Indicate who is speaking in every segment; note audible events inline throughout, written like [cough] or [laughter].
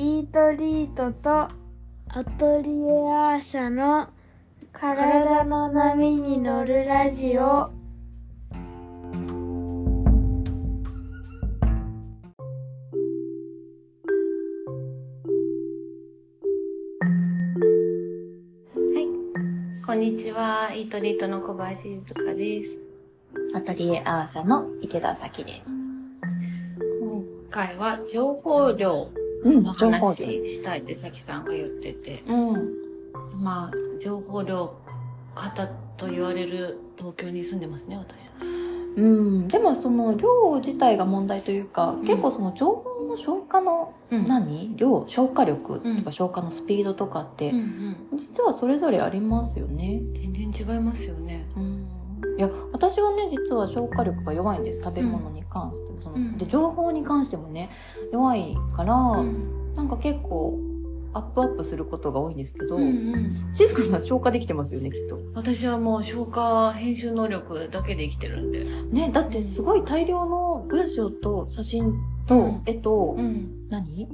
Speaker 1: イートリートとアトリエアーシャの体の波に乗るラジオ
Speaker 2: こんにちは、イートリートの小林静香です。
Speaker 3: アトリエアーシャの池田咲です。
Speaker 2: 今回は情報量
Speaker 3: うん
Speaker 2: の話
Speaker 3: 量。
Speaker 2: したいってさきさんが言ってて、
Speaker 3: うん。
Speaker 2: まあ、情報量型と言われる東京に住んでますね、私は。
Speaker 3: うん。でもその量自体が問題というか、
Speaker 2: ん
Speaker 3: 結構その情報の消化の
Speaker 2: うん
Speaker 3: 何、量、消化力
Speaker 2: うん
Speaker 3: とか消化のスピードとかって。実はそれぞれありますよね。
Speaker 2: 全然違いますよね。
Speaker 3: うん。いや、私はね、実は消化力が弱いんです。食べ物に関しても。その
Speaker 2: うん
Speaker 3: で、情報に関してもね、弱いから、
Speaker 2: うん
Speaker 3: なんか結構、アップアップすることが多いんですけど、
Speaker 2: うんうん。
Speaker 3: 静かさん消化できてますよね、きっと。
Speaker 2: 私はもう消化編集能力だけで生きてるんで。
Speaker 3: ね、だってすごい大量の文章と写真と
Speaker 2: うん
Speaker 3: 絵と、
Speaker 2: うん。
Speaker 3: 何？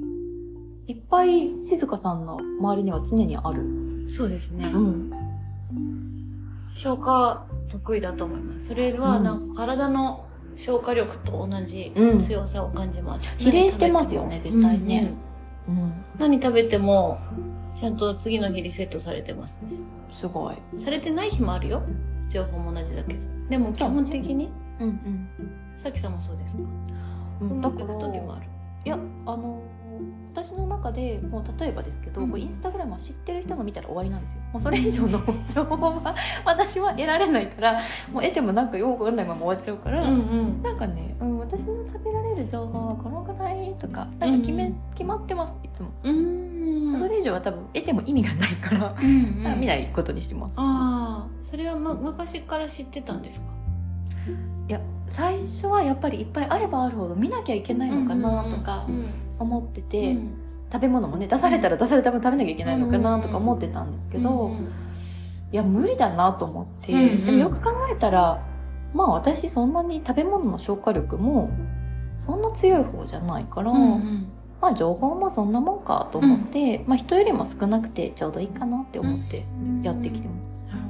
Speaker 3: いっぱい静香さんの周りには常にある。
Speaker 2: そうですね。
Speaker 3: ん。
Speaker 2: 消化得意だと思います。それは
Speaker 3: うん
Speaker 2: なんか体の消化力と同じ
Speaker 3: うん
Speaker 2: 強さを感じます。
Speaker 3: 比例してますよね絶対ね
Speaker 2: うんうん
Speaker 3: うん。
Speaker 2: 何食べても、ちゃんと次の日リセットされてますね。
Speaker 3: すごい。
Speaker 2: されてない日もあるよ。情報も同じだけど。でも基本的に、
Speaker 3: うんうん。
Speaker 2: さきさんもそうですか？
Speaker 3: う、
Speaker 2: うんまくいく時もある。
Speaker 3: いや、あの、私の中でもう例えばですけど、
Speaker 2: うん
Speaker 3: こうインスタグラムは知ってる人が見たら終わりなんですよ。もうそれ以上の情報は私は得られないから、もう得てもなんかよくわかんないまま終わっちゃうから、
Speaker 2: うんうん。
Speaker 3: なんかね、うん、私の食べられる情報はこのぐらいとか、なんか決め、
Speaker 2: うん
Speaker 3: 決まってます、いつも。
Speaker 2: うーん。
Speaker 3: それ以上は多分得ても意味がないから、
Speaker 2: うんうん、
Speaker 3: 見ないことにしてます。
Speaker 2: ああ、それは、ま、昔から知ってたんですか？
Speaker 3: いや、最初はやっぱりいっぱいあればあるほど見なきゃいけないのかなとか
Speaker 2: うん
Speaker 3: 思って
Speaker 2: う
Speaker 3: て、
Speaker 2: ん。
Speaker 3: 食べ物もね、出されたら出された分食べなきゃいけないのかなとか思ってたんですけど、
Speaker 2: うんうん
Speaker 3: いや、無理だなと思って、
Speaker 2: うんうん。
Speaker 3: でもよく考えたら、まあ私そんなに食べ物の消化力も、そんな強い方じゃないから、
Speaker 2: うんうん。
Speaker 3: まあ情報もそんなもんかと思って、まあ人よりも少なくてちょうどいいかなって思ってやってきてます。
Speaker 2: なる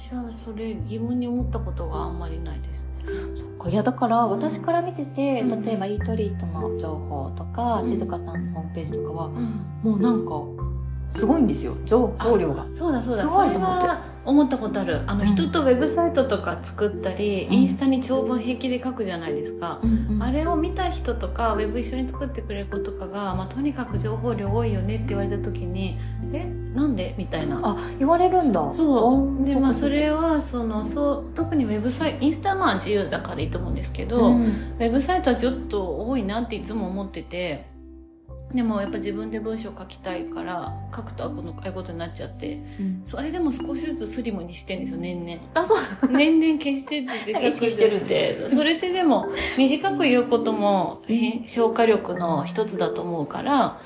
Speaker 2: 私はそれ疑問に思ったことがあんまりないですね。
Speaker 3: いやだから私から見てて、
Speaker 2: うん。
Speaker 3: 例えばイートリートの情報とか、
Speaker 2: うん。
Speaker 3: 静香さんのホームページとかは、
Speaker 2: うん。
Speaker 3: もうなんか、すごいんですよ、情報量が。
Speaker 2: そうだそうだ。
Speaker 3: すごいと思って。
Speaker 2: 思ったことある。あの、
Speaker 3: うん。
Speaker 2: 人とウェブサイトとか作ったり、
Speaker 3: うん。
Speaker 2: インスタに長文平気で書くじゃないですか、あれを見た人とかウェブ一緒に作ってくれる子とかが、まあ、とにかく情報量多いよねって言われた時にえなんで？みたいな。
Speaker 3: あ、言われるんだ。
Speaker 2: そう。でまあそ
Speaker 3: れ、
Speaker 2: れはそのそう特にウェブサイトインスタはまあ自由だからいいと思うんですけど、
Speaker 3: うん。
Speaker 2: ウェブサイトはちょっと多いなっていつも思っててでもやっぱ自分で文章書きたいから書くとあこのああいうことになっちゃって
Speaker 3: うん。
Speaker 2: それでも少しずつスリムにしてんですよ年々。
Speaker 3: あ、そう。
Speaker 2: 年々消してってて [laughs]
Speaker 3: 意識して。る
Speaker 2: 削除してそそれってでも短く言うことも、え消化力の一つだと思うから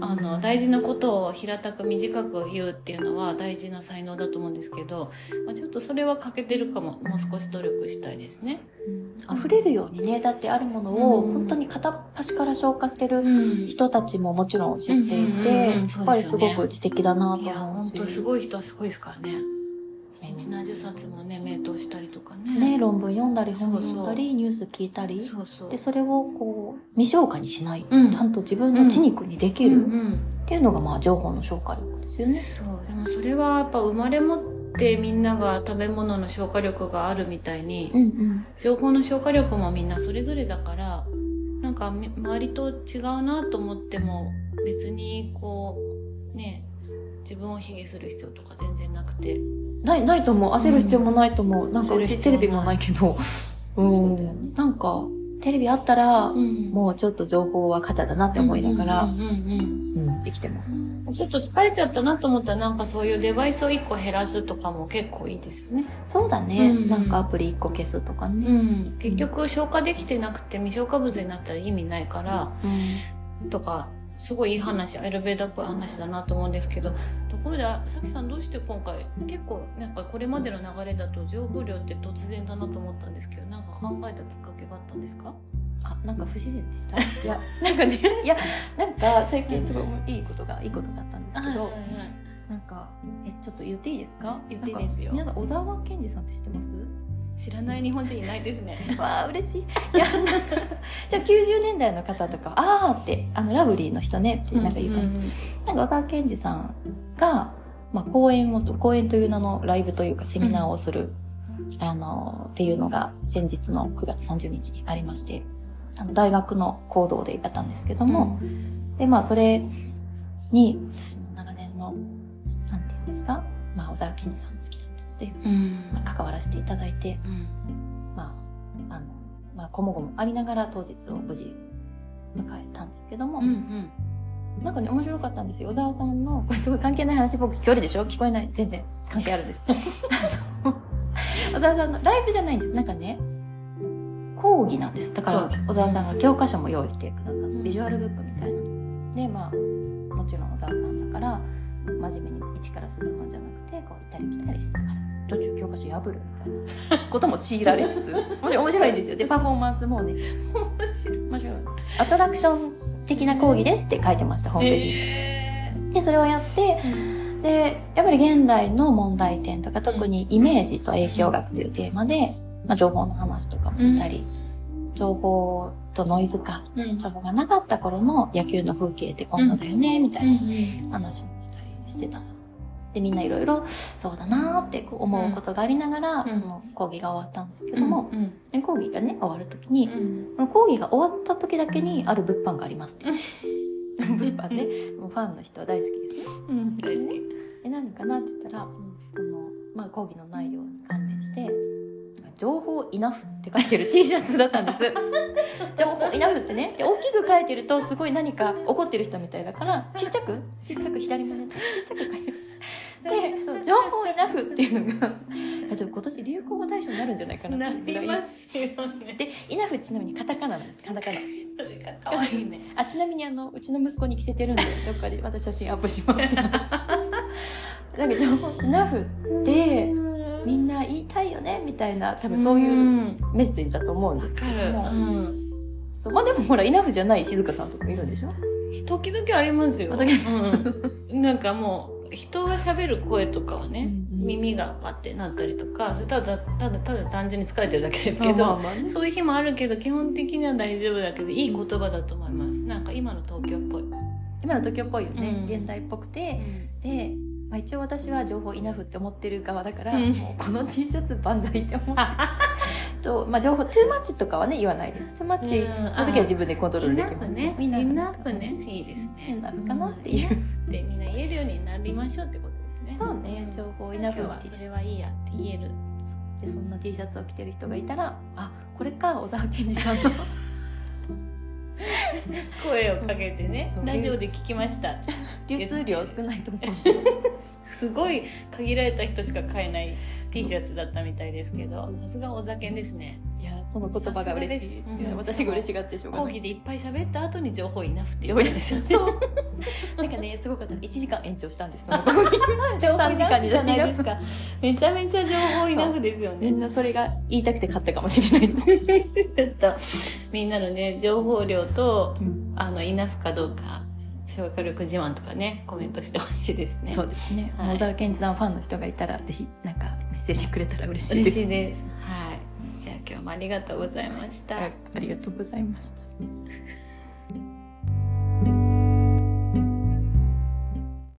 Speaker 2: あの大事なことを平たく短く言うっていうのは大事な才能だと思うんですけど、まあ、ちょっとそれは欠けてるかももう少し努力したいですね。
Speaker 3: 溢れるようにね、だってあるものを
Speaker 2: うん。
Speaker 3: 本当に片っ端から消化してる
Speaker 2: うん。
Speaker 3: 人たちももちろん知っていて、
Speaker 2: うん
Speaker 3: やっぱりすごく知的だないと
Speaker 2: や
Speaker 3: 思うし。
Speaker 2: 本当すごい人はすごいですからね。一日何十冊もね名答したりとかね。
Speaker 3: ね、論文読んだり本
Speaker 2: そうそう。
Speaker 3: 読んだりニュース聞いたり。
Speaker 2: そうそう。
Speaker 3: でそれをこう未消化にしない、
Speaker 2: うん。
Speaker 3: ちゃんと自分の血肉にできる。っていうのがまあ情報の消化力ですよね。
Speaker 2: そう。でもそれはやっぱ生まれ持ってみんなが食べ物の消化力があるみたいに、
Speaker 3: うんうん。
Speaker 2: 情報の消化力もみんなそれぞれだからなんかみ周りと違うなと思っても別にこうね自分を卑下する必要とか全然なくて。
Speaker 3: ないないと思う。焦る必要もないと思う、なんかうちテレビもないけど。うん。なんかテレビあったら、
Speaker 2: ん。
Speaker 3: もうちょっと情報は肩だなって思いながら、生きてます。
Speaker 2: ちょっと疲れちゃったなと思ったらなんかそういうデバイスを1個減らすとかも結構いいですよね。
Speaker 3: そうだね、
Speaker 2: うん
Speaker 3: なんかアプリ1個消すとか
Speaker 2: う
Speaker 3: ね。
Speaker 2: ん。結局消化できてなくて未消化物になったら意味ないからとかすごいいい話エレベーターっぽい話だなと思うんですけどところでさきさんどうして今回結構なんかこれまでの流れだと情報量って突然だなと思ったんですけどなんか考えたきっかけがあったんですか？
Speaker 3: あなんか不自然でした。いやなんかね [laughs] いやなんか最近すごいいいことがいいことがあったんですけどなんかえちょっと言っていいですか？
Speaker 2: 言っていいですよ。
Speaker 3: 皆さん小沢健二さんって知ってます？
Speaker 2: 知らない日本人いないですね。[laughs]
Speaker 3: わあ嬉しい。いやじゃあ90年代の方とか「ああ」ってあのラブリーの人ねってなんか言うから、
Speaker 2: んんん
Speaker 3: なんか小沢健二さんが、まあ、講演を講演という名のライブというかセミナーをする、あのっていうのが先日の9月30日にありましてあの大学の講堂でやったんですけども、でまあそれに私の長年のなんていうんですか、まあ、小沢健二さん好きだったので、
Speaker 2: うん
Speaker 3: まあ、関わらせていただいて
Speaker 2: うん
Speaker 3: まああのまあこもごもありながら当日を無事迎えたんですけども、
Speaker 2: うんうん
Speaker 3: なんかね、面白かったんですよ。小沢さんの、こ [laughs] れすごい関係ない話僕聞こえるでしょ？聞こえない。全然関係あるんです。[laughs] [laughs] 小沢さんの、ライブじゃないんです。なんかね、講義なんです。だから小沢さんが教科書も用意してくださって、
Speaker 2: ん
Speaker 3: ビジュアルブックみたいな。で、まあ、もちろん小沢さんだから、真面目に一から進むんじゃなくて、こう、行ったり来たりしてから、途中教科書破るみたいなことも強いられつつ、もちろん面白いんですよ。で、パフォーマンスもね、面白い。アトラクション的な講義ですって書いてました、ホームページに。
Speaker 2: へ
Speaker 3: で、それをやって、で、やっぱり現代の問題点とか、特にイメージと影響学というテーマで、まあ、情報の話とかもしたり、情報とノイズ化、
Speaker 2: ーうん。
Speaker 3: 情報がなかった頃の野球の風景ってこんなだよね、みたいな
Speaker 2: うん
Speaker 3: 話もしたりしてた。で、みんないろいろ、そうだなーって思うことがありながら、
Speaker 2: ん。
Speaker 3: その講義が終わったんですけども、
Speaker 2: う
Speaker 3: 講義がね、終わるときに、
Speaker 2: うん。
Speaker 3: この講義が終わった時だけにある物販がありますって。物販ね、もうファンの人は大好きですよ。
Speaker 2: うん。大好き。
Speaker 3: え、何かなって言ったら、この、まあ、講義の内容に関連して、情報イナフって書いてる [laughs] T シャツだったんです。[laughs] 情報イナフってね。で、大きく書いてると、すごい何か怒ってる人みたいだから、ちっちゃく？ちっちゃく左胸ちっちゃく書いてる。で、そう、[laughs] 情報イナフっていうのが、あちょっと今年流行語大賞になるんじゃないかな
Speaker 2: な。りますよね
Speaker 3: で、イナフちなみにカタカナなんです。カタカナ。
Speaker 2: それが可愛いね
Speaker 3: あ、ちなみにあの、うちの息子に着せてるんで、どっかで私写真アップしますけど。だけど、ナフって、みんな言いたいよねみたいな、多分そういう
Speaker 2: うん
Speaker 3: メッセージだと思うんですけ
Speaker 2: わかる。
Speaker 3: ども。
Speaker 2: うん。
Speaker 3: そう。まあでもほら、イナフじゃない静香さんとかもいるんでしょ？
Speaker 2: 時々ありますよ。うん、なんかもう人が喋る声とかはね、
Speaker 3: うんうん。
Speaker 2: 耳がパッてなったりとかそれただただただ単純に疲れてるだけですけど、
Speaker 3: まあまあね。
Speaker 2: そういう日もあるけど基本的には大丈夫だけどいい言葉だと思います。なんか今の東京っぽい、
Speaker 3: 今の東京っぽいよね。
Speaker 2: うん。
Speaker 3: 現代っぽくて。で、まあ、一応私は情報イナフって思ってる側だから、
Speaker 2: うん。
Speaker 3: もうこの T シャツ万歳って思って。[laughs] と、まあ情報、トゥーマッチとかはね、言わないです。トゥーマッチ
Speaker 2: うん。
Speaker 3: の時は自分でコントロールできます。
Speaker 2: ねインナップねいいですね。
Speaker 3: インナップかなっていう。
Speaker 2: でみんな言えるようになりましょうってことですね。
Speaker 3: そうね情報イナフ
Speaker 2: はそれはいいやって言える。
Speaker 3: でそんな T シャツを着てる人がいたらあこれか小沢健二さんの。[laughs]
Speaker 2: 声をかけてね。ラジオで聞きました
Speaker 3: 流通量少ないと思う
Speaker 2: すごい限られた人しか買えない T シャツだったみたいですけどさすがお酒ですね。
Speaker 3: いやその言葉が嬉しい、
Speaker 2: さすがです
Speaker 3: い。や私が嬉しがってしょうがない。
Speaker 2: 講義でいっぱい喋った後に情報いなくて [laughs]
Speaker 3: なんかねすごかった。1時間延長したんですその講義3時間に
Speaker 2: じゃないですか。めちゃめちゃ情報いなくですよね。
Speaker 3: みんなそれが言いたくて買ったかもしれないです、[laughs]
Speaker 2: みんなのね情報量と
Speaker 3: うん。
Speaker 2: あのイナフかどうか消化力自慢とかねコメントしてほしいですね。
Speaker 3: そうですね、
Speaker 2: はい。
Speaker 3: 小沢健二さんファンの人がいたらぜひなんかメッセージくれたら嬉しいで
Speaker 2: 嬉
Speaker 3: す
Speaker 2: しいです。はい。じゃあ今日もありがとうございました、
Speaker 3: あありがとうございました